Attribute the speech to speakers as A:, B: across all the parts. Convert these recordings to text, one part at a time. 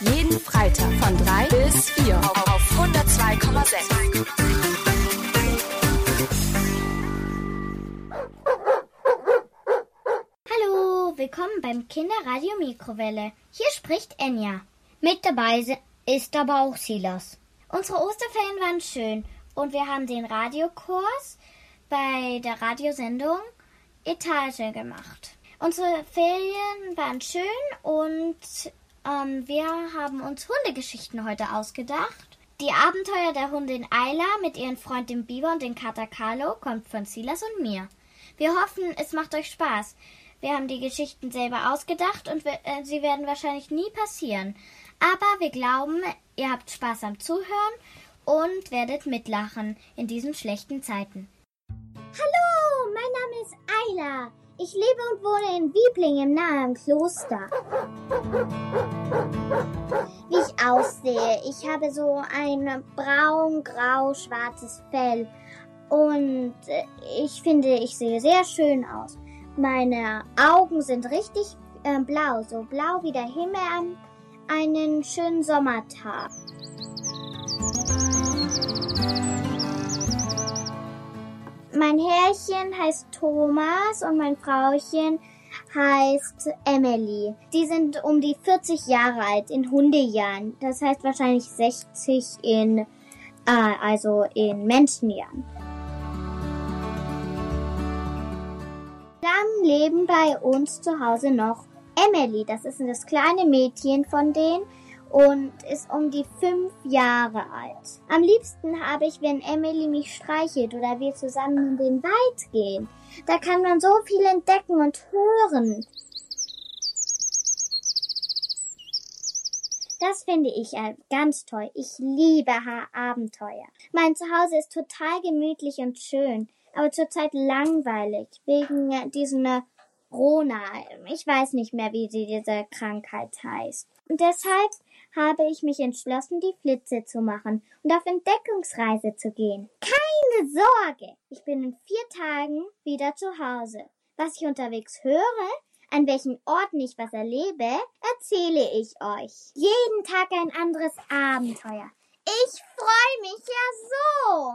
A: Jeden Freitag von 3 bis 4 auf 102,6.
B: Hallo, willkommen beim Kinderradio Mikrowelle. Hier spricht Enja. Mit dabei ist aber auch Silas. Unsere Osterferien waren schön und wir haben den Radiokurs bei der Radiosendung Etage gemacht. Unsere Ferien waren schön und ähm, wir haben uns Hundegeschichten heute ausgedacht. Die Abenteuer der Hundin Ayla mit ihren Freundin Biber und den Kater Carlo kommt von Silas und mir. Wir hoffen, es macht euch Spaß. Wir haben die Geschichten selber ausgedacht und wir, äh, sie werden wahrscheinlich nie passieren. Aber wir glauben, ihr habt Spaß am Zuhören und werdet mitlachen in diesen schlechten Zeiten. Hallo, mein Name ist Ayla. Ich lebe und wohne in Wiebling im nahen Kloster. Wie ich aussehe, ich habe so ein braun-grau-schwarzes Fell und äh, ich finde, ich sehe sehr schön aus. Meine Augen sind richtig äh, blau, so blau wie der Himmel an einen schönen Sommertag. Mein Herrchen heißt Thomas und mein Frauchen heißt Emily. Die sind um die 40 Jahre alt in Hundejahren. Das heißt wahrscheinlich 60 in, äh, also in Menschenjahren. Dann leben bei uns zu Hause noch Emily. Das ist das kleine Mädchen von denen und ist um die fünf Jahre alt. Am liebsten habe ich, wenn Emily mich streichelt oder wir zusammen in den Wald gehen. Da kann man so viel entdecken und hören. Das finde ich äh, ganz toll. Ich liebe Abenteuer. Mein Zuhause ist total gemütlich und schön, aber zurzeit langweilig wegen äh, diesen äh, Rona. Ich weiß nicht mehr, wie diese Krankheit heißt. Und deshalb habe ich mich entschlossen, die Flitze zu machen und auf Entdeckungsreise zu gehen. Keine Sorge! Ich bin in vier Tagen wieder zu Hause. Was ich unterwegs höre, an welchen Orten ich was erlebe, erzähle ich euch. Jeden Tag ein anderes Abenteuer. Ich freue mich ja so.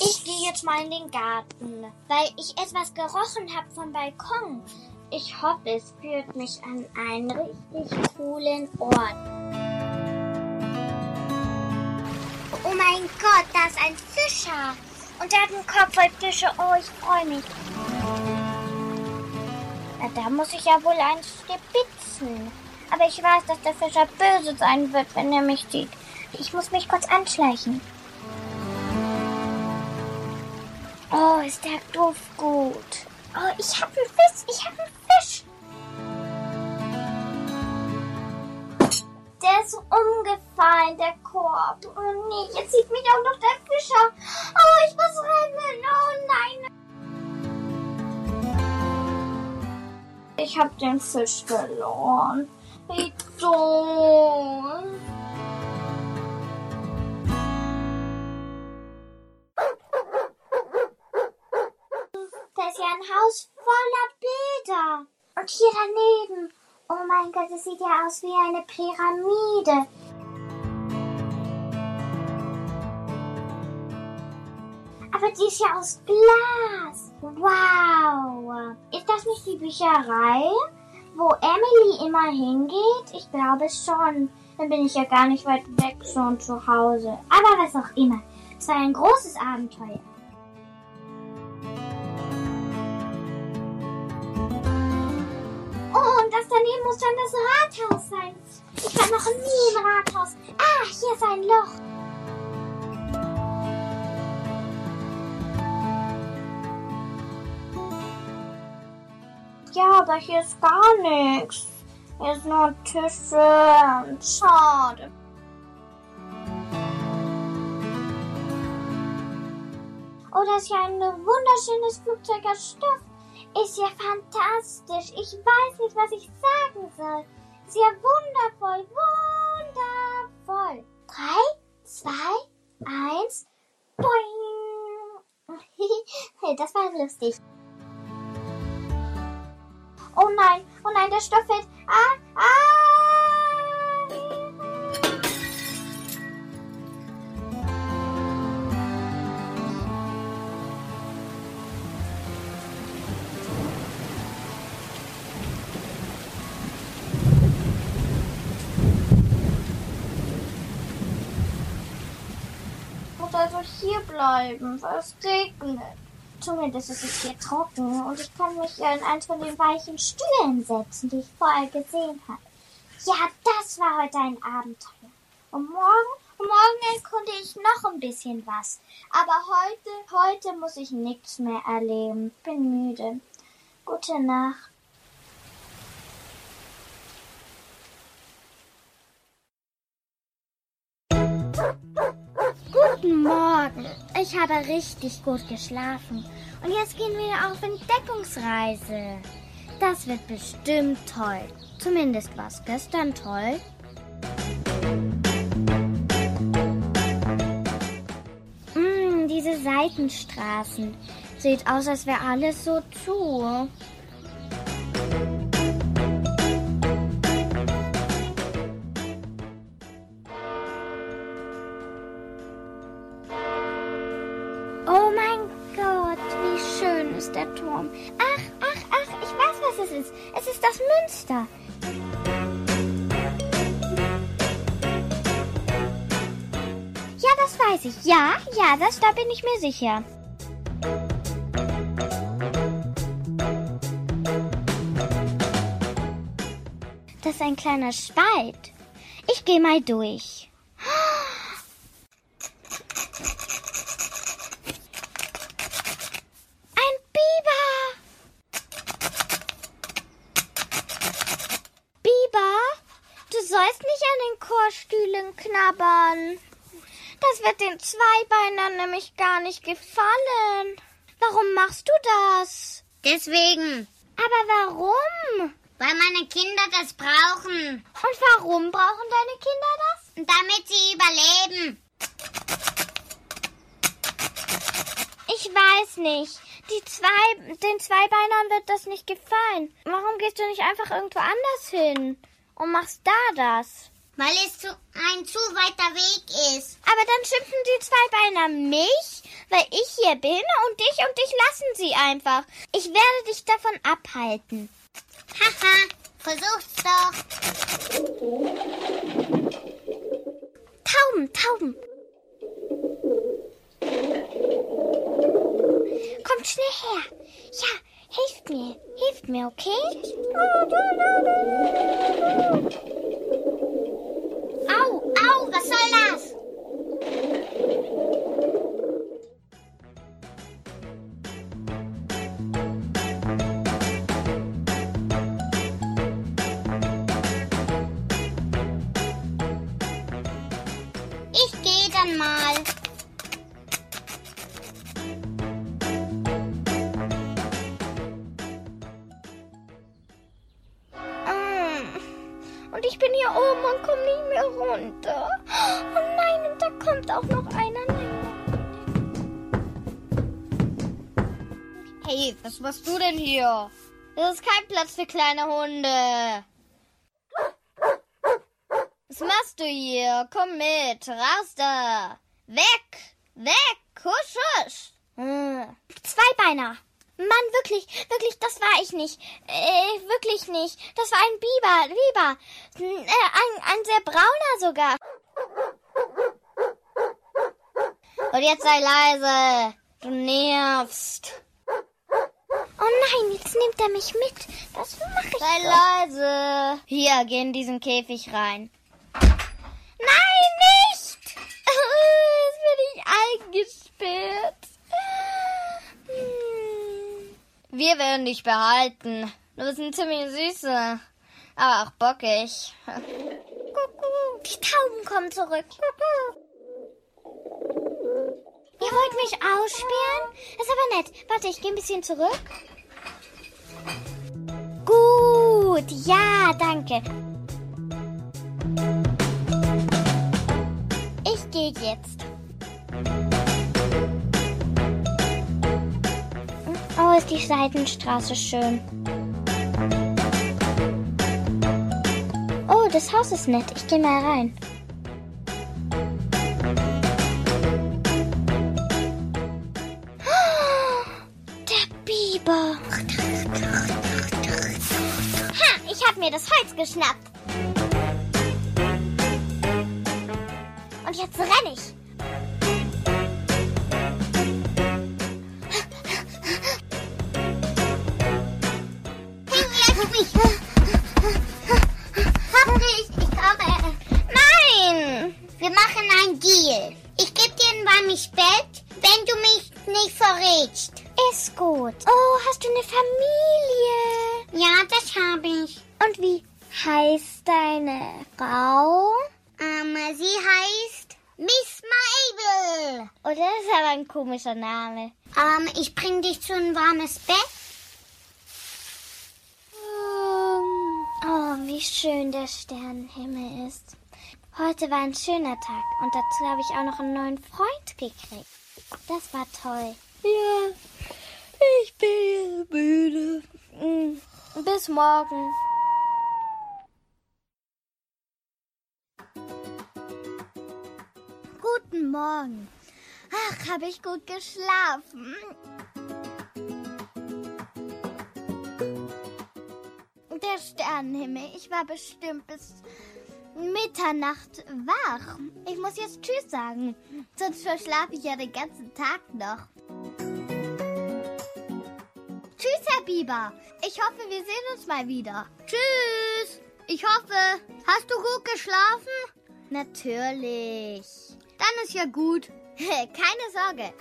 B: Ich gehe jetzt mal in den Garten, weil ich etwas gerochen habe vom Balkon. Ich hoffe, es führt mich an einen richtig coolen Ort. Oh mein Gott, da ist ein Fischer. Und der hat einen Kopf voll Fische. Oh, ich freue mich. Na, da muss ich ja wohl eins stibitzen. Aber ich weiß, dass der Fischer böse sein wird, wenn er mich sieht. Ich muss mich kurz anschleichen. Oh, ist der Duft gut. Oh, ich hab einen Fisch. Ich hab einen umgefallen, der Korb. Oh nee, jetzt sieht mich auch noch der Fischer. Oh, ich muss rennen. Oh nein. Ich hab den Fisch verloren. Wie dumm. Da ist ja ein Haus voller Bilder. Und hier daneben. Oh mein Gott, das sieht ja aus wie eine Pyramide. Aber die ist ja aus Glas. Wow. Ist das nicht die Bücherei, wo Emily immer hingeht? Ich glaube schon. Dann bin ich ja gar nicht weit weg schon zu Hause. Aber was auch immer. Es war ein großes Abenteuer. Und das daneben muss dann das Rathaus sein. Ich war noch nie im Rathaus. Ah, hier ist ein Loch. Ja, aber hier ist gar nichts. Hier ist nur Tische. Schade. Oh, das ist ja ein wunderschönes Flugzeug aus Stoff. Ist ja fantastisch. Ich weiß nicht, was ich sagen soll. Ist ja wundervoll, wundervoll. Drei, zwei, eins, boing. hey, das war lustig. Oh nein, oh nein, der Stoff fällt. Ah, bleiben, weil es regnet. Zumindest ist es hier trocken und ich kann mich in eins von den weichen Stühlen setzen, die ich vorher gesehen habe. Ja, das war heute ein Abenteuer. Und morgen, morgen erkunde ich noch ein bisschen was. Aber heute, heute muss ich nichts mehr erleben. Bin müde. Gute Nacht. Guten Morgen. Ich habe richtig gut geschlafen. Und jetzt gehen wir auf Entdeckungsreise. Das wird bestimmt toll. Zumindest war es gestern toll. Mm, diese Seitenstraßen. Sieht aus, als wäre alles so zu. Ist der Turm. Ach, ach, ach, ich weiß, was es ist. Es ist das Münster. Ja, das weiß ich. Ja, ja, das, da bin ich mir sicher. Das ist ein kleiner Spalt. Ich gehe mal durch. Ein Biber! Biber, du sollst nicht an den Chorstühlen knabbern. Das wird den Zweibeinern nämlich gar nicht gefallen. Warum machst du das?
C: Deswegen,
B: Aber warum?
C: weil meine Kinder das brauchen.
B: Und warum brauchen deine Kinder das?
C: Damit sie überleben.
B: Ich weiß nicht. Die zwei, den Zweibeinern wird das nicht gefallen. Warum gehst du nicht einfach irgendwo anders hin und machst da das?
C: Weil es zu, ein zu weiter Weg ist.
B: Aber dann schimpfen die Zweibeiner mich, weil ich hier bin und dich und dich lassen sie einfach. Ich werde dich davon abhalten.
C: Haha, versuch's doch.
B: Tauben, Tauben. Kommt schnell her. Ja, hilft mir. Hilft mir, okay?
C: Was
D: machst du denn hier? Das ist kein Platz für kleine Hunde. Was machst du hier? Komm mit, raus da. Weg, weg, husch, husch. Hm.
B: Zweibeiner. Mann, wirklich, wirklich, das war ich nicht. Äh, wirklich nicht. Das war ein Biber, Biber. N- Äh, ein, ein sehr brauner sogar.
D: Und jetzt sei leise. Du nervst.
B: Oh nein, jetzt nimmt er mich mit. Das mache ich
D: Sei
B: doch.
D: leise. Hier, geh in diesen Käfig rein.
B: Nein, nicht! Jetzt bin ich eingesperrt. Hm.
D: Wir werden dich behalten. Du bist ein ziemlich süßer. Aber auch bockig.
B: Die Tauben kommen zurück wollt mich aussperren? Ist aber nett. Warte, ich gehe ein bisschen zurück. Gut, ja, danke. Ich gehe jetzt. Oh, ist die Seitenstraße schön. Oh, das Haus ist nett. Ich gehe mal rein.
C: Mir das Holz geschnappt. Und jetzt renn ich.
B: Komischer Name.
C: Ähm, ich bring dich zu ein warmes Bett.
B: Oh, wie schön der Sternenhimmel ist. Heute war ein schöner Tag und dazu habe ich auch noch einen neuen Freund gekriegt. Das war toll. Ja, ich bin müde. Mm, Bis morgen. Guten Morgen. Ach, habe ich gut geschlafen. Der Sternenhimmel. Ich war bestimmt bis Mitternacht wach. Ich muss jetzt Tschüss sagen, sonst verschlafe ich ja den ganzen Tag noch. Tschüss, Herr Biber. Ich hoffe, wir sehen uns mal wieder. Tschüss. Ich hoffe, hast du gut geschlafen? Natürlich. Dann ist ja gut. Keine Sorge.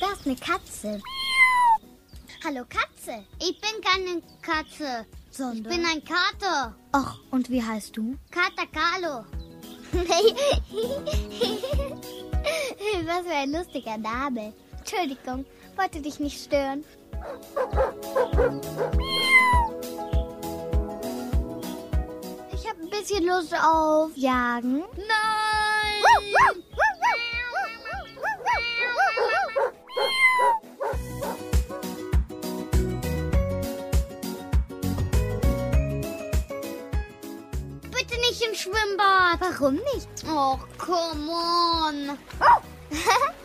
B: Da ist eine Katze. Hallo Katze.
C: Ich bin keine Katze. Ich
B: Sondern?
C: bin ein Kater.
B: Ach, und wie heißt du?
C: Kater Carlo.
B: Was für ein lustiger Name. Entschuldigung, wollte dich nicht stören. Ich habe ein bisschen Lust auf Jagen.
C: Nein! Bitte nicht im Schwimmbad.
B: Warum nicht?
C: Oh, come on.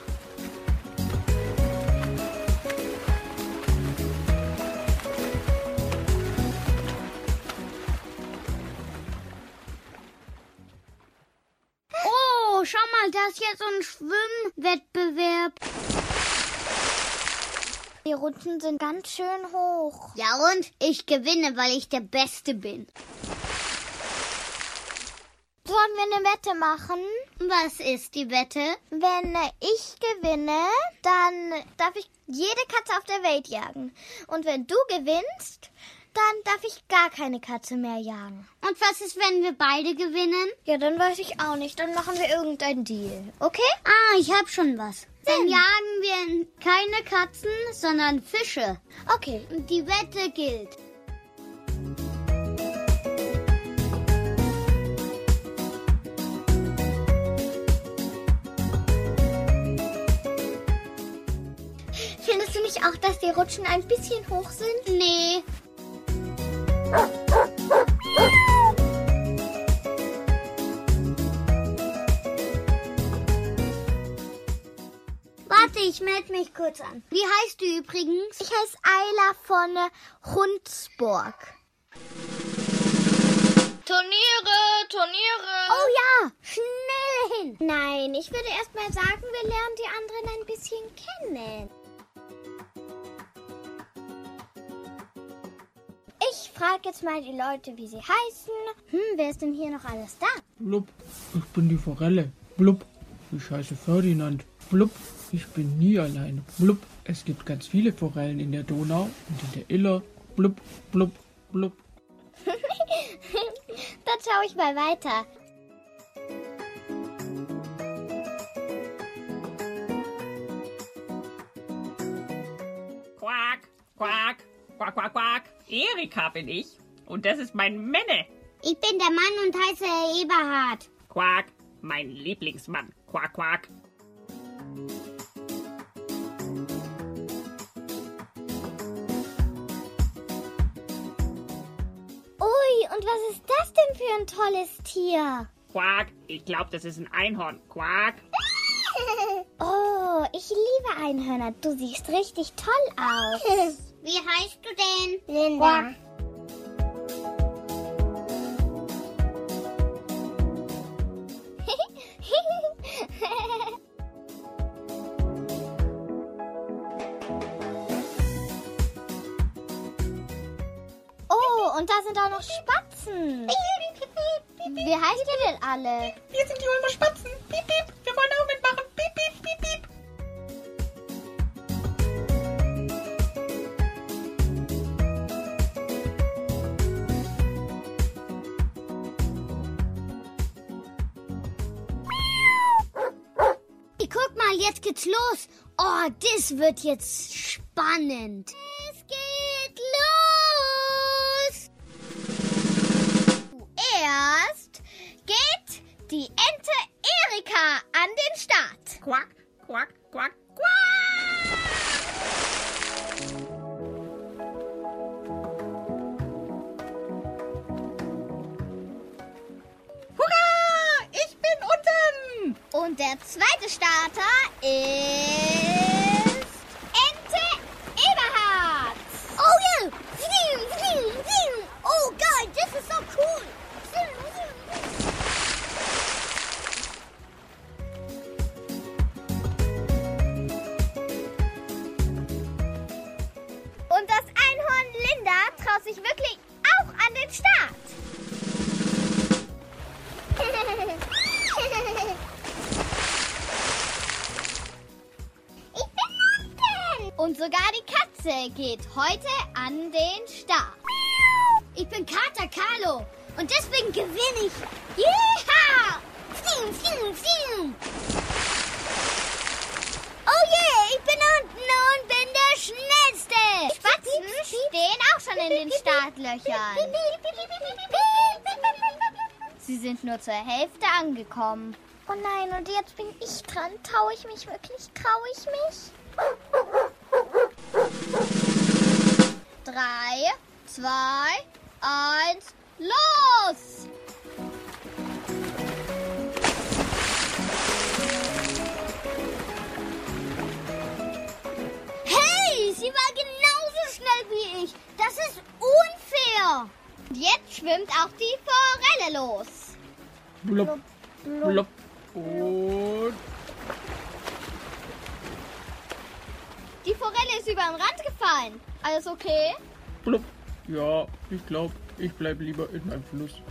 C: mal, da ist jetzt so ein Schwimmwettbewerb.
B: Die Rutschen sind ganz schön hoch.
C: Ja und? Ich gewinne, weil ich der Beste bin.
B: Sollen wir eine Wette machen?
C: Was ist die Wette?
B: Wenn ich gewinne, dann darf ich jede Katze auf der Welt jagen. Und wenn du gewinnst, dann darf ich gar keine Katze mehr jagen.
C: Und was ist, wenn wir beide gewinnen?
B: Ja, dann weiß ich auch nicht. Dann machen wir irgendein Deal. Okay?
C: Ah, ich hab schon was. Dann jagen wir keine Katzen, sondern Fische.
B: Okay.
C: Und die Wette gilt.
B: Findest du nicht auch, dass die Rutschen ein bisschen hoch sind?
C: Nee. Warte, ich melde mich kurz an. Wie heißt du übrigens?
B: Ich heiße Ayla von Hundsburg.
D: Turniere, Turniere.
B: Oh ja, schnell hin. Nein, ich würde erst mal sagen, wir lernen die anderen ein bisschen kennen. Ich frage jetzt mal die Leute, wie sie heißen. Hm, wer ist denn hier noch alles da?
E: Blub, ich bin die Forelle. Blub, ich heiße Ferdinand. Blub, ich bin nie alleine. Blub, es gibt ganz viele Forellen in der Donau und in der Iller. Blub, blub, blub.
B: Dann schaue ich mal weiter.
F: Quack, quack, quack, quack, quack. Erika bin ich. Und das ist mein Menne.
C: Ich bin der Mann und heiße Eberhard.
F: Quack, mein Lieblingsmann. Quack, quack.
D: Ui, und was ist das denn für ein tolles Tier?
F: Quack, ich glaube, das ist ein Einhorn. Quack.
D: Oh, ich liebe Einhörner. Du siehst richtig toll aus.
C: Wie heißt du denn?
D: Linda. oh, und da sind auch noch Spatzen. Wie heißt ihr denn alle?
E: Wir sind die Ulmer Spatzen. Piep, piep.
D: Oh, das wird jetzt spannend. Es geht los. Zuerst geht die Ente Erika an den Start.
F: Quack, quack, quack, quack. Hurra! Ich bin unten!
D: Und der zweite Starter ist Ente Eberhard. Oh ja! Zing, zing, zing. Geil, das ist so cool. Zing. Und das Einhorn Linda traut sich wirklich auch an den Start.
C: Ich bin unten.
D: Und sogar die Katze geht heute an den Start. Ich bin Kater Carlo und deswegen gewinne ich. Yeehaw! Fliegen, fliegen, fliegen! Oh yeah, ich bin unten und bin der Schnellste. Spatzen stehen auch schon in den Startlöchern. Sie sind nur zur Hälfte angekommen. Oh nein, und jetzt bin ich dran. Traue ich mich wirklich? Traue ich mich? Drei, zwei, eins, los! Hey, sie war genauso schnell wie ich. Das ist unfair. Und jetzt schwimmt auch die Forelle los.
E: Blub, blub. Und
D: Die Forelle ist über den Rand gefallen. Alles okay?
E: blub. Ja, ich glaube, ich bleib lieber in meinem Fluss.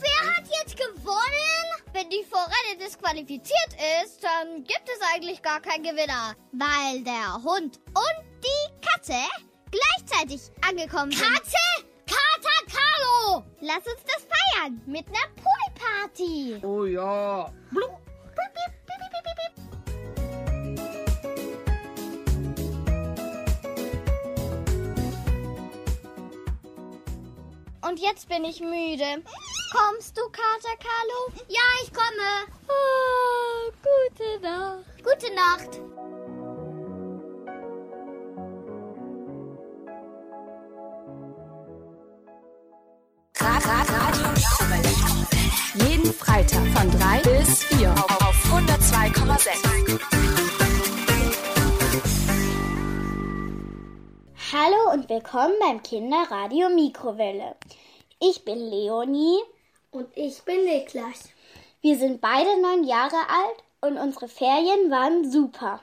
D: Wer hat jetzt gewonnen? Wenn die Forelle disqualifiziert ist, dann gibt es eigentlich gar keinen Gewinner. Weil der Hund und die Katze gleichzeitig angekommen sind. Katze? Kater Carlo! Lass uns das feiern mit einer Poolparty.
E: Oh ja. Blub.
D: Und jetzt bin ich müde. Kommst du, Kater Carlo? Ja, ich komme. Oh, gute Nacht. Gute Nacht.
A: Rad, Rad, Radio. Jeden Freitag von 3 bis 4 auf, auf 102,6.
D: Hallo und willkommen beim Kinderradio Mikrowelle. Ich bin Leonie.
G: Und ich bin Niklas.
D: Wir sind beide neun Jahre alt und unsere Ferien waren super.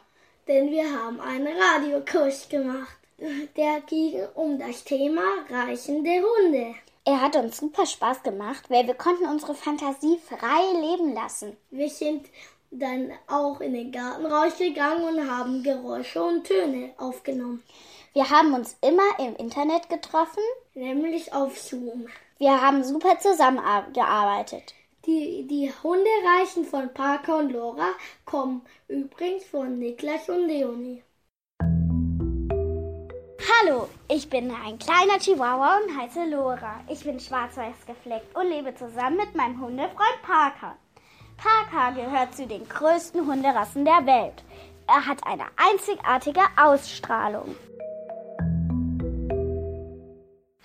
G: Denn wir haben einen Radiokurs gemacht. Der ging um das Thema reichende Hunde.
D: Er hat uns super Spaß gemacht, weil wir konnten unsere Fantasie frei leben lassen.
G: Wir sind dann auch in den Garten rausgegangen und haben Geräusche und Töne aufgenommen.
D: Wir haben uns immer im Internet getroffen.
G: Nämlich auf Zoom.
D: Wir haben super zusammengearbeitet.
G: Die, die Hundereichen von Parker und Laura kommen übrigens von Niklas und Leonie.
H: Hallo, ich bin ein kleiner Chihuahua und heiße Lora. Ich bin schwarz-weiß gefleckt und lebe zusammen mit meinem Hundefreund Parker. Parker gehört zu den größten Hunderassen der Welt. Er hat eine einzigartige Ausstrahlung.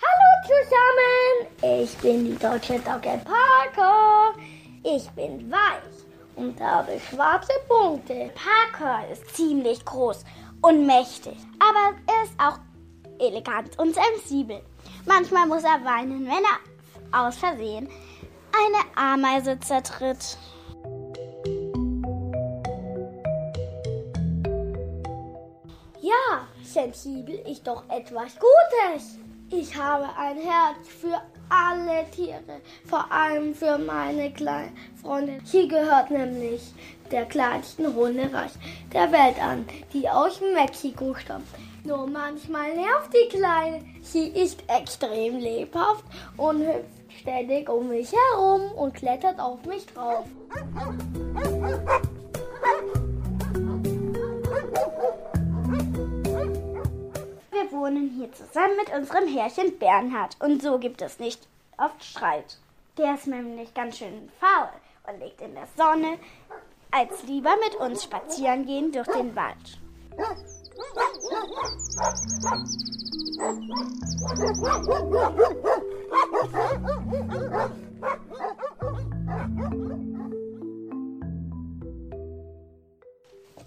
G: Hallo zusammen, ich bin die deutsche Dogge Parker. Ich bin weich und habe schwarze Punkte.
H: Parker ist ziemlich groß und mächtig, aber er ist auch elegant und sensibel. Manchmal muss er weinen, wenn er aus Versehen eine Ameise zertritt.
G: Ja, sensibel ist doch etwas Gutes. Ich habe ein Herz für alle Tiere, vor allem für meine kleine Freundin. Sie gehört nämlich der kleinsten Hundereich der Welt an, die aus Mexiko stammt. Nur manchmal nervt die Kleine. Sie ist extrem lebhaft und hüpft ständig um mich herum und klettert auf mich drauf.
H: Wohnen hier zusammen mit unserem Herrchen Bernhard und so gibt es nicht oft Streit. Der ist nämlich ganz schön faul und liegt in der Sonne, als lieber mit uns spazieren gehen durch den Wald.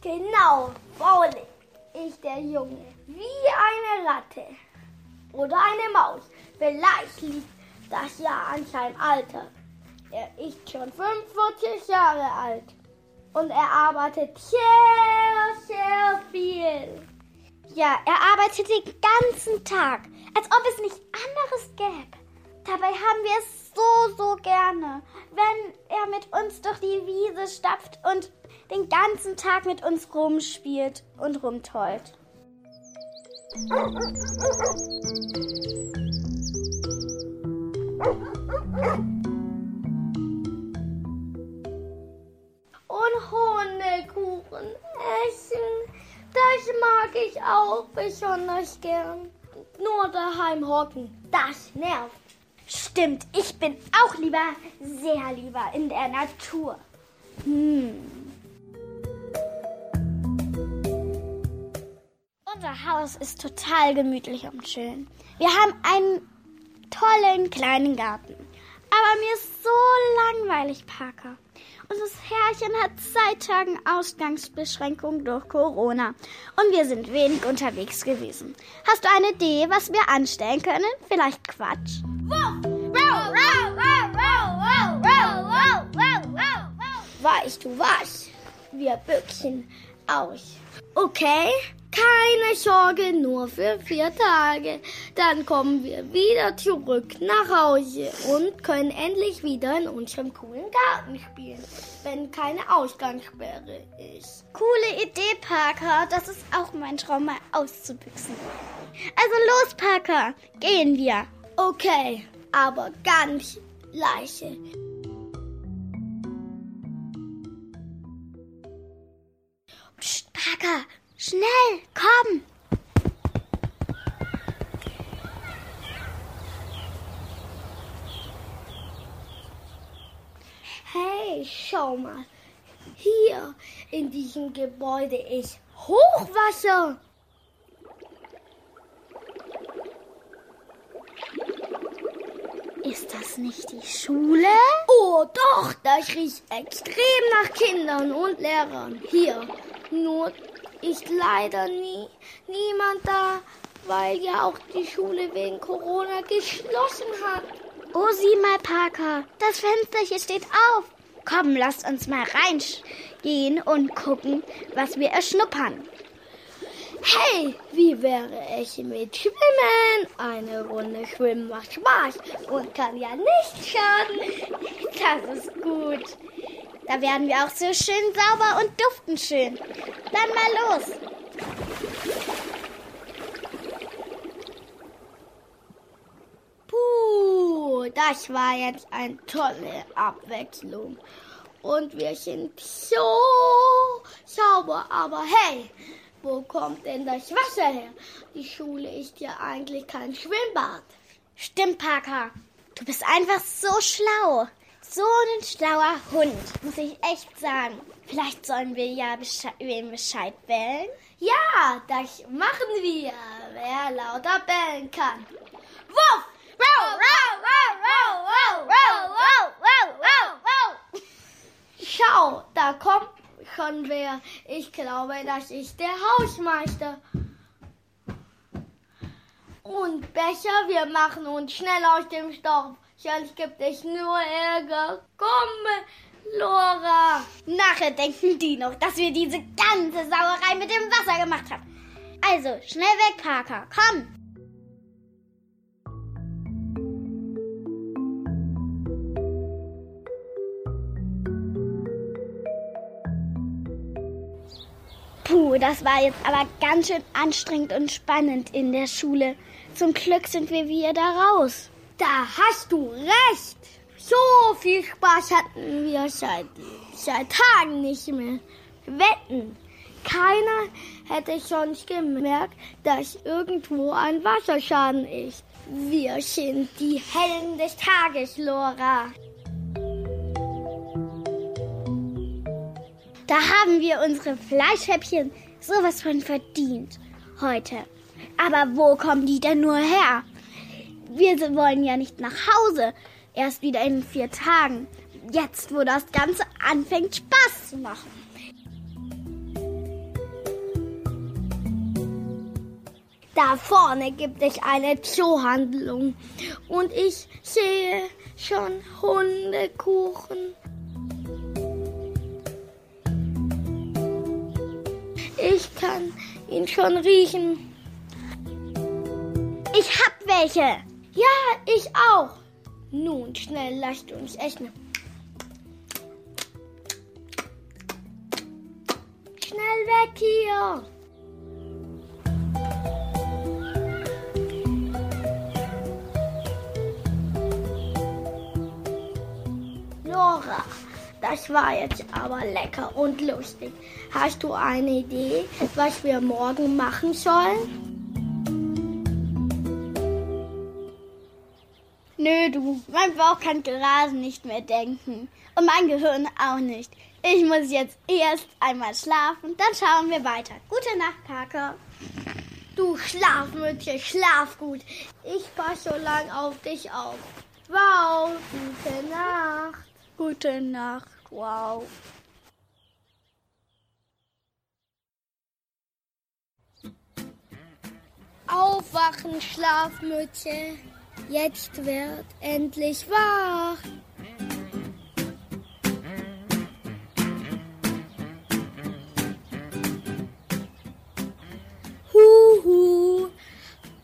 G: Genau, faulig. Ich der Junge, wie eine Ratte oder eine Maus. Vielleicht liegt das ja an seinem Alter. Er ist schon 45 Jahre alt und er arbeitet sehr, sehr viel.
H: Ja, er arbeitet den ganzen Tag, als ob es nichts anderes gäbe. Dabei haben wir es so, so gerne, wenn er mit uns durch die Wiese stapft und den ganzen Tag mit uns rumspielt und rumtollt.
G: Und Hundekuchen essen, das mag ich auch besonders gern. Nur daheim hocken, das nervt.
H: Stimmt, ich bin auch lieber, sehr lieber in der Natur. Hm. Unser Haus ist total gemütlich und schön. Wir haben einen tollen kleinen Garten. Aber mir ist so langweilig, Parker. Unser Herrchen hat seit Tagen Ausgangsbeschränkungen durch Corona und wir sind wenig unterwegs gewesen. Hast du eine Idee, was wir anstellen können? Vielleicht Quatsch?
G: Weißt du was? Wir büchsen aus. Okay? Keine Sorge, nur für vier Tage. Dann kommen wir wieder zurück nach Hause und können endlich wieder in unserem coolen Garten spielen, wenn keine Ausgangssperre ist.
H: Coole Idee, Parker. Das ist auch mein Traum, mal auszubüchsen. Also los, Parker. Gehen wir.
G: Okay, aber ganz leise.
H: Psst, Parker. Schnell, komm!
G: Hey, schau mal. Hier in diesem Gebäude ist Hochwasser.
H: Ist das nicht die Schule?
G: Oh, doch, das riecht extrem nach Kindern und Lehrern. Hier, nur ist leider nie niemand da, weil ja auch die Schule wegen Corona geschlossen hat.
H: Oh, sieh mal, Parker, das Fenster hier steht auf. Komm, lasst uns mal reingehen und gucken, was wir erschnuppern.
G: Hey, wie wäre es mit Schwimmen? Eine Runde Schwimmen macht Spaß und kann ja nicht schaden. Das ist gut.
H: Da werden wir auch so schön sauber und duften schön. Dann mal los.
G: Puh, das war jetzt eine tolle Abwechslung. Und wir sind so sauber. Aber hey, Wo kommt denn das Wasser her? Die Schule ist ja eigentlich kein Schwimmbad.
H: Stimmt, Parker. Du bist einfach so schlau. So ein schlauer Hund, muss ich echt sagen. Vielleicht sollen wir ja Besche wem Bescheid bellen.
G: Ja, das machen wir. Wer lauter bellen kann. Wuff! Wow, wow, wow, wow, wow, wow, wow, wow, wow. Schau, da kommt schon wer. Ich glaube, das ist der Hausmeister. Und Becher, wir machen uns schnell aus dem Staub. Sonst gibt es nur Ärger. Komm, Lora.
H: Nachher denken die noch, dass wir diese ganze Sauerei mit dem Wasser gemacht haben. Also, schnell weg, Parker. Komm. Puh, das war jetzt aber ganz schön anstrengend und spannend in der Schule. Zum Glück sind wir wieder da raus.
G: Da hast du recht. So viel Spaß hatten wir seit, seit Tagen nicht mehr. Wetten, keiner hätte sonst gemerkt, dass irgendwo ein Wasserschaden ist. Wir sind die Helden des Tages, Lora.
H: Da haben wir unsere Fleischhäppchen sowas von verdient heute. Aber wo kommen die denn nur her? Wir wollen ja nicht nach Hause. Erst wieder in vier Tagen. Jetzt, wo das Ganze anfängt Spaß zu machen.
G: Da vorne gibt es eine Zoohandlung und ich sehe schon Hundekuchen. Ich kann ihn schon riechen.
H: Ich hab welche.
G: Ja, ich auch. Nun, schnell, lasst uns essen. Schnell weg hier. Nora, das war jetzt aber lecker und lustig. Hast du eine Idee, was wir morgen machen sollen?
H: Mein Bauch kann gerade nicht mehr denken. Und mein Gehirn auch nicht. Ich muss jetzt erst einmal schlafen, dann schauen wir weiter. Gute Nacht, Parker.
G: Du Schlafmütze, schlaf gut. Ich passe so lang auf dich auf. Wow, gute Nacht.
H: Gute Nacht, wow.
G: Aufwachen, Schlafmütze. Jetzt wird endlich wach. Huhu.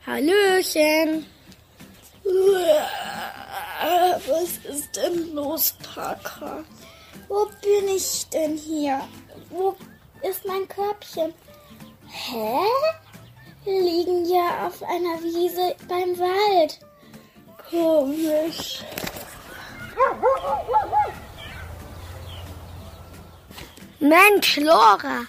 G: Hallöchen.
H: Was ist denn los, Parker? Wo bin ich denn hier? Wo ist mein Körbchen? Hä? Wir liegen ja auf einer Wiese beim Wald. Komisch.
G: Mensch, Lora,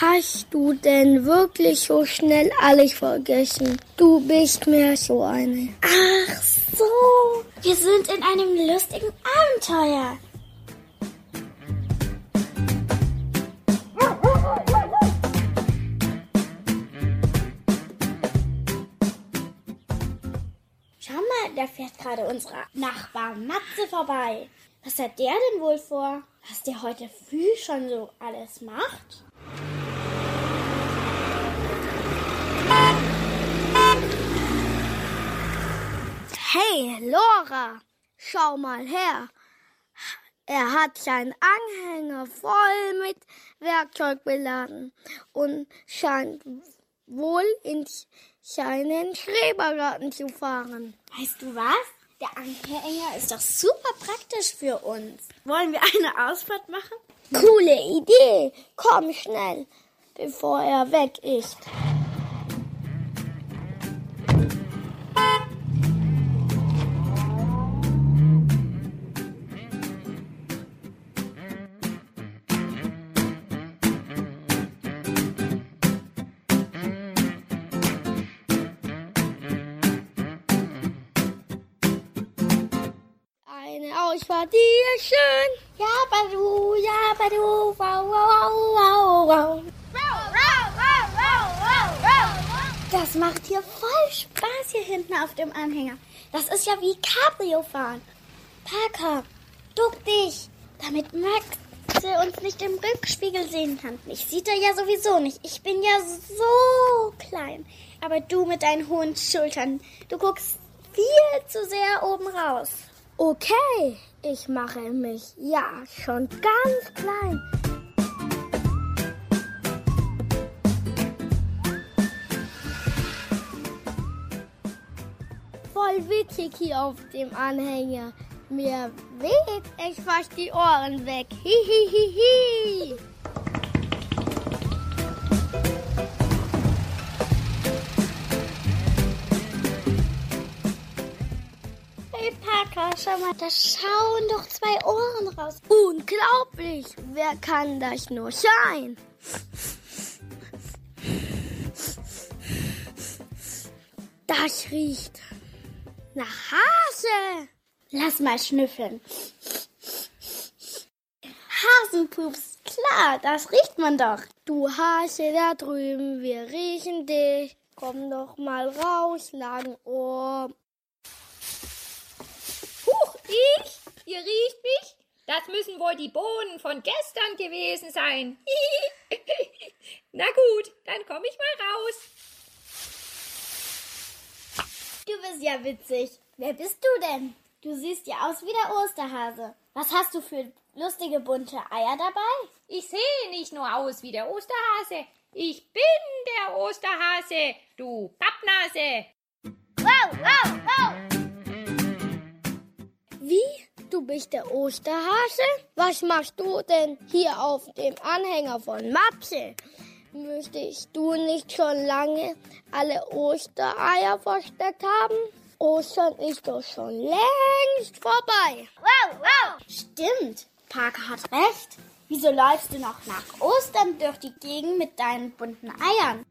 G: hast du denn wirklich so schnell alles vergessen? Du bist mir so eine.
H: Ach so, wir sind in einem lustigen Abenteuer. Fährt gerade unser Nachbar Matze vorbei. Was hat der denn wohl vor? Was der heute früh schon so alles macht?
G: Hey, Lora, schau mal her. Er hat seinen Anhänger voll mit Werkzeug beladen und scheint wohl in seinen Schrebergarten zu fahren.
H: Weißt du was? Der Anhänger ist doch super praktisch für uns. Wollen wir eine Ausfahrt machen?
G: Coole Idee. Komm schnell, bevor er weg ist. War dir schön. Ja, Badu, ja, Badu, wow, wow, wow, wow.
H: Das macht hier voll Spaß hier hinten auf dem Anhänger. Das ist ja wie Cabrio fahren. Parker, duck dich, damit Max uns nicht im Rückspiegel sehen kann. Mich sieht er ja sowieso nicht. Ich bin ja so klein. Aber du mit deinen hohen Schultern, du guckst viel zu sehr oben raus.
G: Okay, ich mache mich ja schon ganz klein. Voll witzig hier auf dem Anhänger. Mir weht echt fast die Ohren weg. Hihihihi.
H: Hey schau mal, da schauen doch zwei Ohren raus.
G: Unglaublich. Wer kann das nur sein? Das riecht nach Hase.
H: Lass mal schnüffeln. Hasenpups, klar, das riecht man doch.
G: Du Hase da drüben, wir riechen dich. Komm doch mal raus, Langenohr.
I: Ich? Ihr riecht mich? Das müssen wohl die Bohnen von gestern gewesen sein. Na gut, dann komme ich mal raus.
H: Du bist ja witzig. Wer bist du denn? Du siehst ja aus wie der Osterhase. Was hast du für lustige bunte Eier dabei?
I: Ich sehe nicht nur aus wie der Osterhase. Ich bin der Osterhase, du Pappnase.
H: Wow, wow, wow.
G: Wie? Du bist der Osterhase? Was machst du denn hier auf dem Anhänger von Matze? Müsstest du nicht schon lange alle Ostereier versteckt haben? Ostern ist doch schon längst vorbei.
H: Wow, wow. Stimmt. Parker hat recht. Wieso läufst du noch nach Ostern durch die Gegend mit deinen bunten Eiern?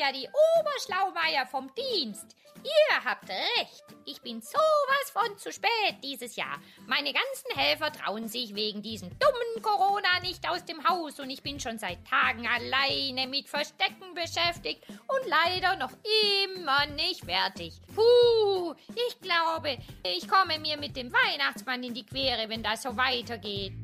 I: Ja die Oberschlaumeier vom Dienst. Ihr habt recht. Ich bin sowas von zu spät dieses Jahr. Meine ganzen Helfer trauen sich wegen diesem dummen Corona nicht aus dem Haus und ich bin schon seit Tagen alleine mit Verstecken beschäftigt und leider noch immer nicht fertig. Puh, ich glaube, ich komme mir mit dem Weihnachtsmann in die Quere, wenn das so weitergeht.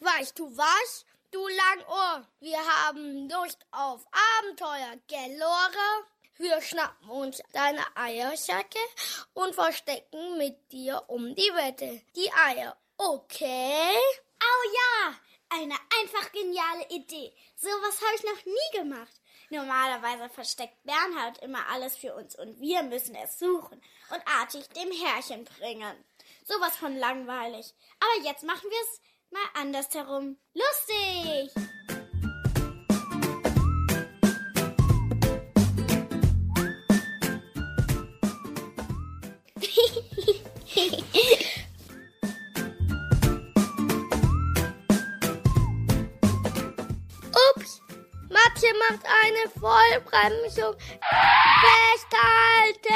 G: Weißt du was? Du Langohr, wir haben Lust auf Abenteuer, gell, Lore? Wir schnappen uns deine Eiersäcke und verstecken mit dir um die Wette die Eier. Okay?
H: Oh ja, eine einfach geniale Idee. Sowas habe ich noch nie gemacht. Normalerweise versteckt Bernhard immer alles für uns und wir müssen es suchen und artig dem Herrchen bringen. Sowas von langweilig. Aber jetzt machen wir es mal andersherum. Lustig!
G: Ups, Mathe macht eine Vollbremsung. Festhalten!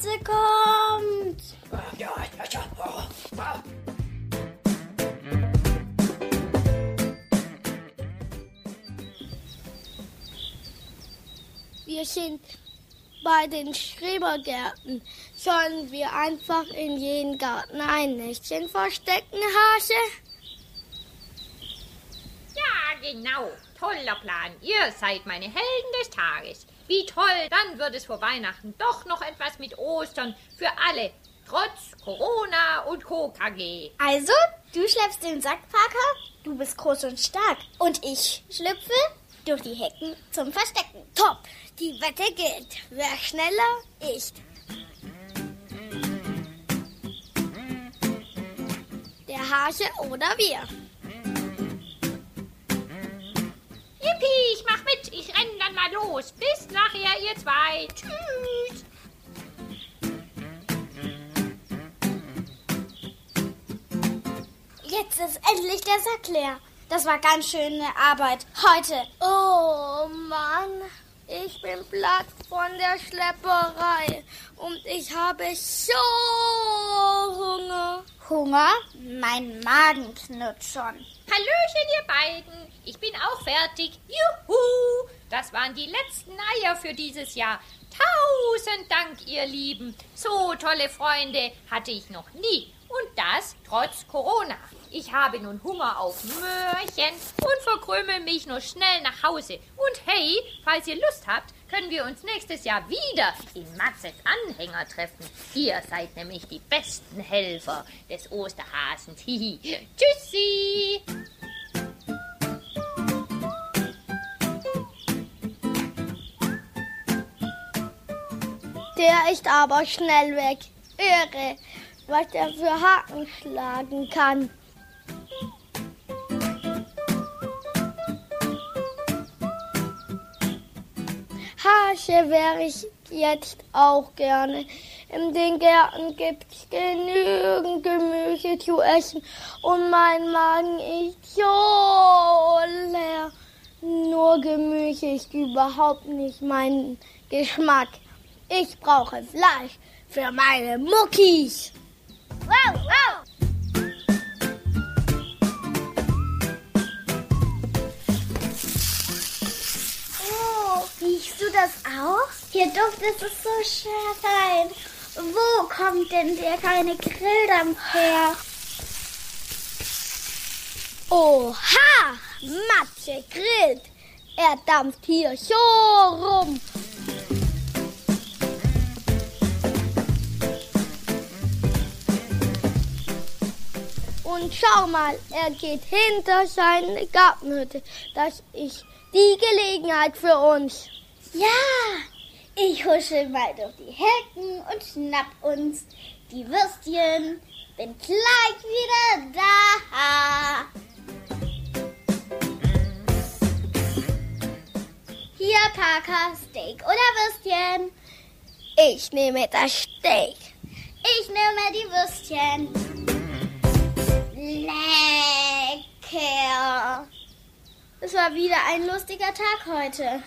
H: Matze kommt!
G: Wir sind bei den Schrebergärten. Sollen wir einfach in jeden Garten ein Nächtchen verstecken, Hase?
I: Ja, genau. Toller Plan. Ihr seid meine Helden des Tages. Wie toll, dann wird es vor Weihnachten doch noch etwas mit Ostern für alle. Trotz Corona und Co. KG.
H: Also, du schleppst den Sack, Parker. Du bist groß und stark. Und ich schlüpfe durch die Hecken zum Verstecken.
G: Top, die Wette gilt. Wer schneller, ich. Der Hase oder wir.
I: Yippie, ich mach mit. Ich renn dann mal los. Bis nachher, ihr zwei. Tschüss.
H: Jetzt ist endlich der Sack leer. Das war ganz schöne Arbeit. Heute.
G: Oh Mann, ich bin platt von der Schlepperei und ich habe so Hunger.
H: Hunger? Mein Magen knurrt schon.
I: Hallöchen, ihr beiden. Ich bin auch fertig. Juhu! Das waren die letzten Eier für dieses Jahr. Tausend Dank, ihr Lieben. So tolle Freunde hatte ich noch nie. Und das trotz Corona. Ich habe nun Hunger auf Möhrchen und verkrümel mich nur schnell nach Hause. Und hey, falls ihr Lust habt, können wir uns nächstes Jahr wieder in Matzes Anhänger treffen. Ihr seid nämlich die besten Helfer des Osterhasens. Hihi. Tschüssi!
G: Der ist aber schnell weg. Irre, was er für Haken schlagen kann. Hasche wäre ich jetzt auch gerne. In den Gärten gibt's genügend Gemüse zu essen und mein Magen ist so leer. Nur Gemüse ist überhaupt nicht mein Geschmack. Ich brauche Fleisch für meine Muckis. Wow, wow.
H: Riechst du das auch? Hier duftet es so schön. Wo kommt denn der kleine Grilldampf her?
G: Oha! Matze grillt. Er dampft hier so rum. Und schau mal, er geht hinter seine Gartenhütte. Das ist die Gelegenheit für uns.
H: Ja, ich huschel mal durch die Hecken und schnapp uns die Würstchen. Bin gleich wieder da. Hier, Parker, Steak oder Würstchen?
G: Ich nehme das Steak.
H: Ich nehme die Würstchen. Lecker. Es war wieder ein lustiger Tag heute.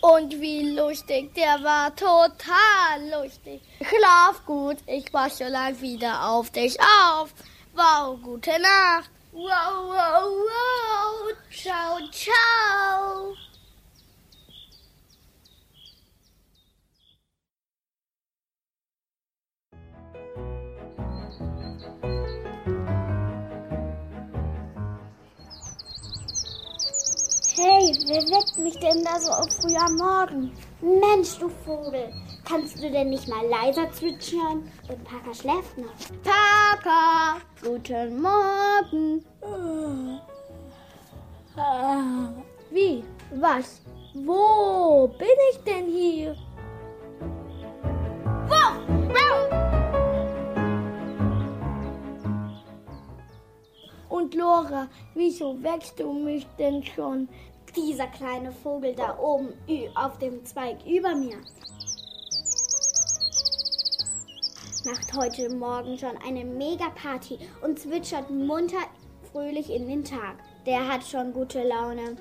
G: Und wie lustig, der war total lustig. Schlaf gut, ich passe lang wieder auf dich auf. Wow, gute Nacht.
H: Wow, wow, wow. Ciao, ciao. Hey, wer weckt mich denn da so früh am Morgen? Mensch, du Vogel, kannst du denn nicht mal leiser zwitschern? Und Parker schläft noch.
G: Parker, guten Morgen. Ah, Wie? Was? Wo bin ich denn hier? Und Lora, wieso wächst du mich denn schon?
H: Dieser kleine Vogel da oben auf dem Zweig über mir macht heute Morgen schon eine Mega-Party und zwitschert munter fröhlich in den Tag. Der hat schon gute Laune.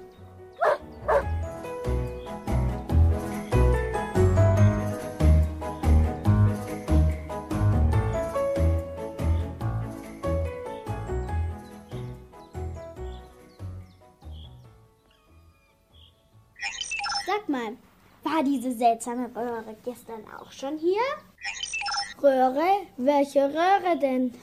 H: Diese seltsame Röhre gestern auch schon hier?
G: Röhre? Welche Röhre denn?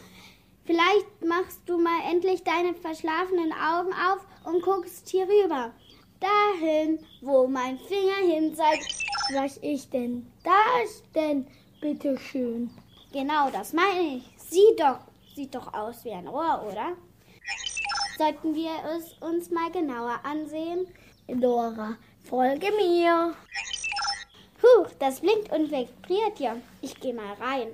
H: Vielleicht machst du mal endlich deine verschlafenen Augen auf und guckst hier rüber. Dahin, wo mein Finger hin zeigt.
G: Was ist denn das denn? Bitte.
H: Genau, das meine ich. Sieh doch, sieht doch aus wie ein Rohr, oder? Sollten wir es uns mal genauer ansehen?
G: Lora, folge mir.
H: Huch, das blinkt und vibriert ja. Ich gehe mal rein.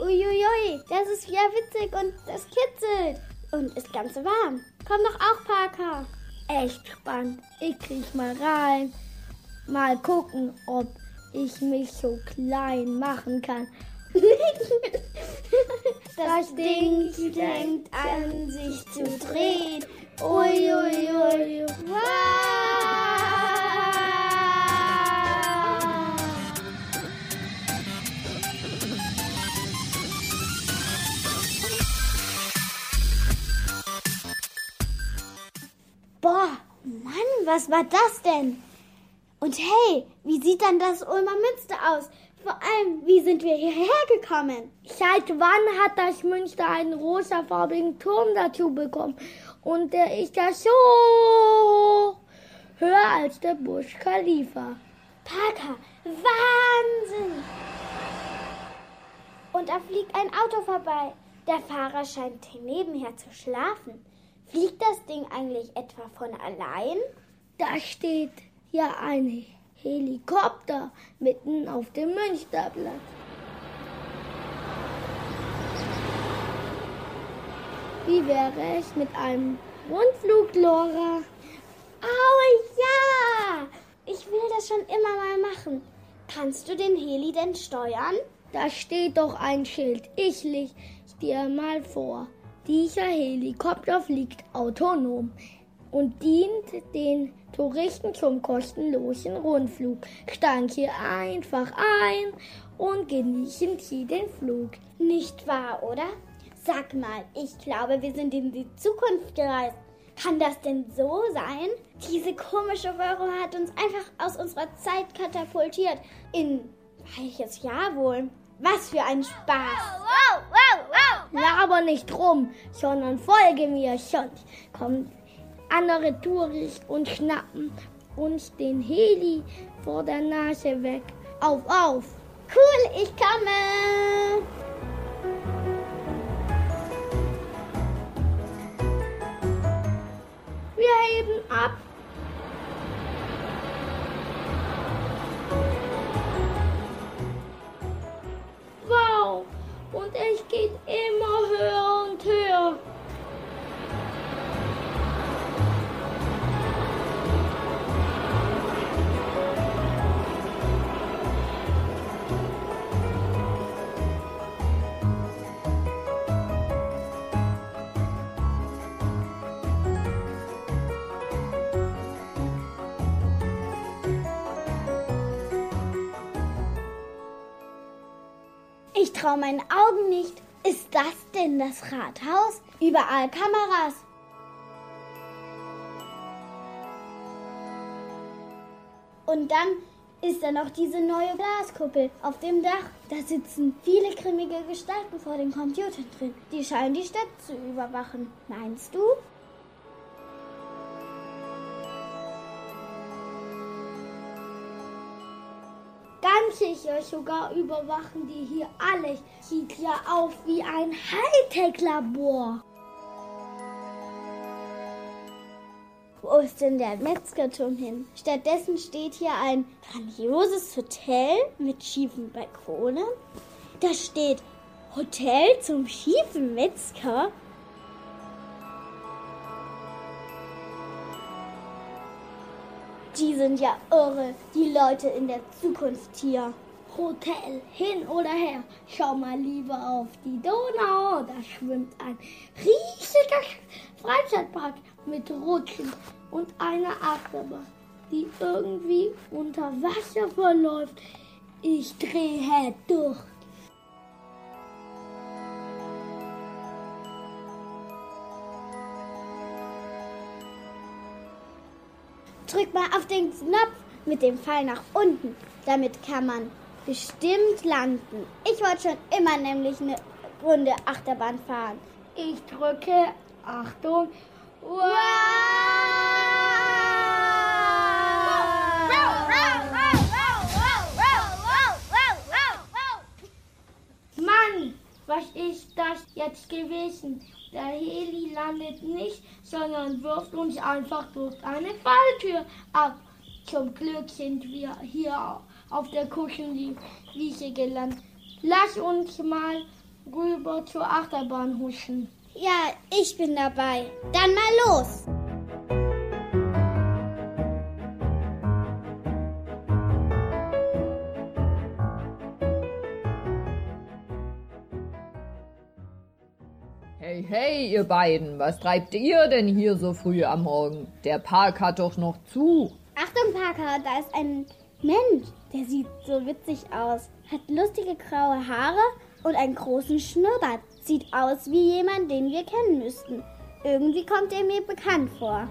H: Uiuiui, das ist ja witzig und das kitzelt. und ist ganz warm. Komm doch auch, Parker.
G: Echt spannend. Ich krieg mal rein. Mal gucken, ob ich mich so klein machen kann.
H: Das Ding denkt an sich zu drehen. Uiuiui. Ui, ui. Boah, Mann, was war das denn? Und hey, wie sieht dann das Ulmer Münster aus? Vor allem, wie sind wir hierher gekommen?
G: Seit wann hat das Münster einen rosafarbigen Turm dazu bekommen? Und der ist ja so höher als der Burj Khalifa.
H: Parker, Wahnsinn! Und da fliegt ein Auto vorbei. Der Fahrer scheint nebenher zu schlafen. Fliegt das Ding eigentlich etwa von allein?
G: Da steht ja ein Helikopter mitten auf dem Münsterplatz. Wie wäre es mit einem Rundflug, Lora?
H: Oh ja! Ich will das schon immer mal machen. Kannst du den Heli denn steuern?
G: Da steht doch ein Schild. Ich leg dir mal vor. Dieser Helikopter fliegt autonom und dient den Touristen zum kostenlosen Rundflug. Steigen hier einfach ein und genießen Sie den Flug.
H: Nicht wahr, oder? Sag mal, ich glaube, wir sind in die Zukunft gereist. Kann das denn so sein? Diese komische Röhre hat uns einfach aus unserer Zeit katapultiert. In welches Jahr wohl? Was für ein Spaß! Wow,
G: wow, wow, Laber nicht rum, sondern folge mir, sonst kommen andere Touristen und schnappen uns den Heli vor der Nase weg. Auf, auf!
H: Cool, ich komme!
G: Wir heben ab. Wow! Und es geht immer höher und höher.
H: Traue meinen Augen nicht. Ist das denn das Rathaus? Überall Kameras. Und dann ist da noch diese neue Glaskuppel auf dem Dach. Da sitzen viele grimmige Gestalten vor den Computern drin. Die scheinen die Stadt zu überwachen. Meinst du?
G: Ganz sicher sogar überwachen die hier alles. Sieht ja aus wie ein Hightech-Labor.
H: Wo ist denn der Metzgerturm hin? Stattdessen steht hier ein grandioses Hotel mit schiefen Balkonen. Da steht Hotel zum schiefen Metzger. Die sind ja irre, die Leute in der Zukunft hier.
G: Hotel, hin oder her. Schau mal lieber auf die Donau. Da schwimmt ein riesiger Freizeitpark mit Rutschen und einer Achterbahn, die irgendwie unter Wasser verläuft. Ich drehe durch.
H: Drück mal auf den Knopf mit dem Pfeil nach unten. Damit kann man bestimmt landen. Ich wollte schon immer nämlich eine Runde Achterbahn fahren.
G: Ich drücke, Achtung, wow! Mann, was ist das jetzt gewesen? Der Heli landet nicht, sondern wirft uns einfach durch eine Falltür ab. Zum Glück sind wir hier auf der Kuschelwiese gelandet. Lass uns mal rüber zur Achterbahn huschen.
H: Ja, ich bin dabei. Dann mal los.
J: Hey, ihr beiden, was treibt ihr denn hier so früh am Morgen? Der Park hat doch noch zu.
H: Achtung, Parker, da ist ein Mensch. Der sieht so witzig aus. Hat lustige graue Haare und einen großen Schnurrbart. Sieht aus wie jemand, den wir kennen müssten. Irgendwie kommt er mir bekannt vor.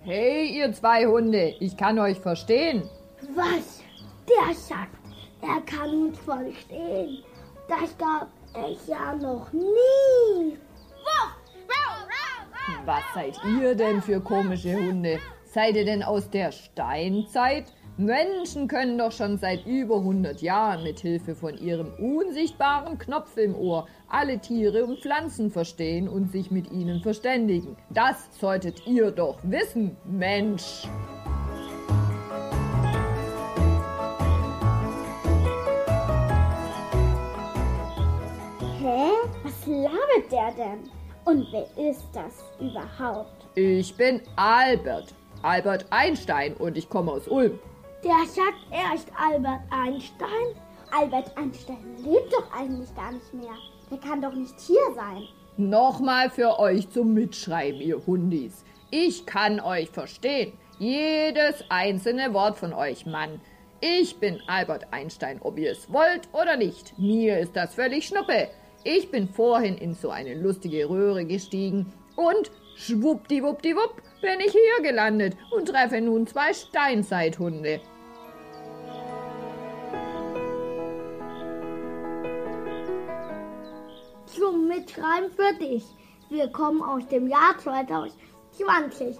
J: Hey, ihr zwei Hunde, ich kann euch verstehen.
G: Was? Der sagt, er kann uns verstehen. Das gab es ja noch nie.
J: Was seid ihr denn für komische Hunde? Seid ihr denn aus der Steinzeit? Menschen können doch schon seit über 100 Jahren mit Hilfe von ihrem unsichtbaren Knopf im Ohr alle Tiere und Pflanzen verstehen und sich mit ihnen verständigen. Das solltet ihr doch wissen, Mensch.
H: Hä? Was labert der denn? Und wer ist das überhaupt?
J: Ich bin Albert, Albert Einstein und ich komme aus Ulm.
G: Der sagt, er ist Albert Einstein.
H: Albert Einstein lebt doch eigentlich gar nicht mehr. Der kann doch nicht hier sein.
J: Nochmal für euch zum Mitschreiben, ihr Hundis. Ich kann euch verstehen. Jedes einzelne Wort von euch, Mann. Ich bin Albert Einstein, ob ihr es wollt oder nicht. Mir ist das völlig schnuppe. Ich bin vorhin in so eine lustige Röhre gestiegen und schwuppdiwuppdiwupp bin ich hier gelandet und treffe nun zwei Steinzeithunde.
G: Zum Mitschreiben für dich. Wir kommen aus dem Jahr 2020,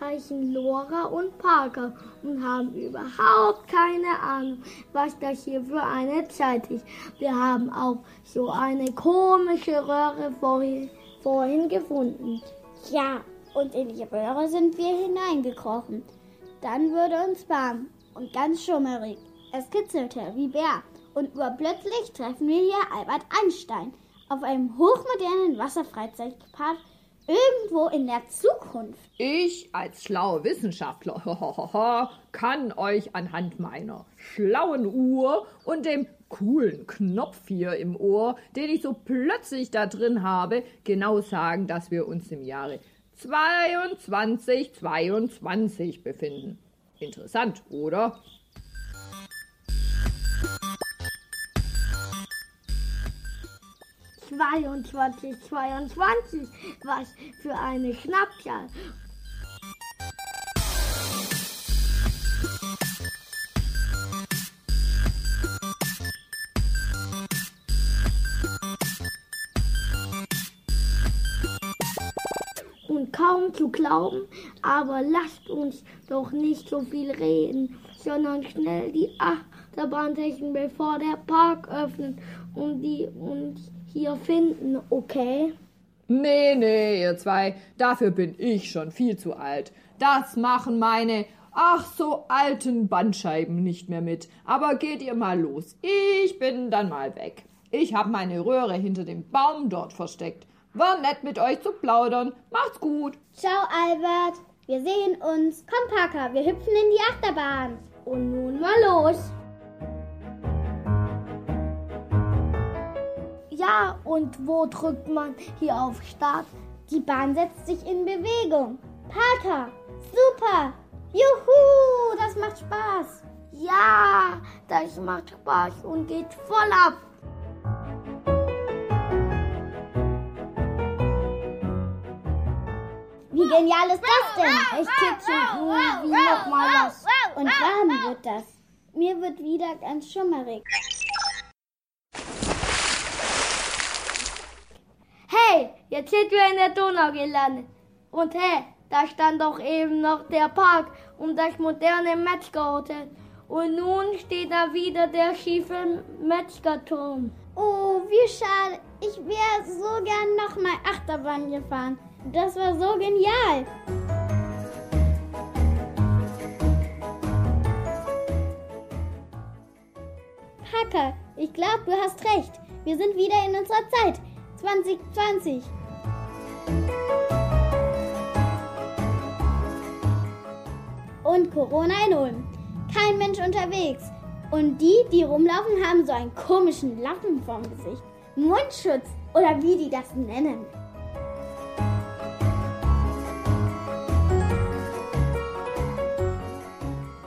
G: heißen Laura und Parker und haben überhaupt keine Ahnung, was das hier für eine Zeit ist. Wir haben auch so eine komische Röhre vorhin, vorhin gefunden.
H: Ja, und in die Röhre sind wir hineingekrochen. Dann wurde uns warm und ganz schummerig. Es kitzelte wie Bär. Und urplötzlich treffen wir hier Albert Einstein auf einem hochmodernen Wasserfreizeitpark irgendwo in der Zukunft.
J: Ich als schlauer Wissenschaftler kann euch anhand meiner schlauen Uhr und dem coolen Knopf hier im Ohr, den ich so plötzlich da drin habe, genau sagen, dass wir uns im Jahre 2222 befinden. Interessant, oder?
G: Zweiundzwanzig, zweiundzwanzig. Was für eine Schnappzahl. Und kaum zu glauben, aber lasst uns doch nicht so viel reden, sondern schnell die Achterbahn testen, bevor der Park öffnet und die uns hier finden, okay?
J: Nee, nee, ihr zwei, dafür bin ich schon viel zu alt. Das machen meine, ach so alten Bandscheiben nicht mehr mit. Aber geht ihr mal los. Ich bin dann mal weg. Ich hab meine Röhre hinter dem Baum dort versteckt. War nett mit euch zu plaudern. Macht's gut.
H: Ciao, Albert. Wir sehen uns. Komm, Parker, wir hüpfen in die Achterbahn.
G: Und nun mal los. Ja, und wo drückt man hier auf Start?
H: Die Bahn setzt sich in Bewegung. Parker, super. Juhu, das macht Spaß.
G: Ja, das macht Spaß und geht voll ab.
H: Wie genial ist das denn? Ich kitzle wie noch mal was. Und warm wird das. Mir wird wieder ganz schummerig.
G: Hey, jetzt sind wir in der Donau gelandet. Und hey, da stand doch eben noch der Park und das moderne Metzgerhotel. Und nun steht da wieder der schiefe Metzgerturm.
H: Oh, wie schade. Ich wäre so gern nochmal Achterbahn gefahren. Das war so genial. Parker, ich glaube, du hast recht. Wir sind wieder in unserer Zeit. 2020. Und Corona in Ulm. Kein Mensch unterwegs. Und die, die rumlaufen, haben so einen komischen Lappen vorm Gesicht. Mundschutz oder wie die das nennen.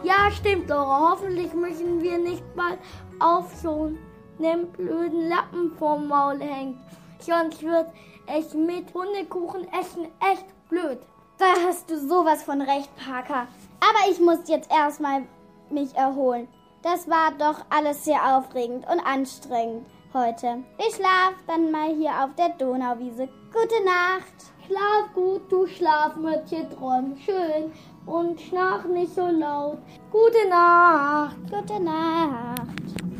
G: Ja, stimmt, Laura. Hoffentlich müssen wir nicht bald auf so einem blöden Lappen vorm Maul hängen. Sonst wird es mit Hundekuchen essen echt blöd.
H: Da hast du sowas von recht, Parker. Aber ich muss jetzt erstmal mich erholen. Das war doch alles sehr aufregend und anstrengend heute. Ich schlaf dann mal hier auf der Donauwiese. Gute Nacht.
G: Schlaf gut, du Schlafmützchen, träum schön und schnarch nicht so laut. Gute Nacht.
H: Gute Nacht.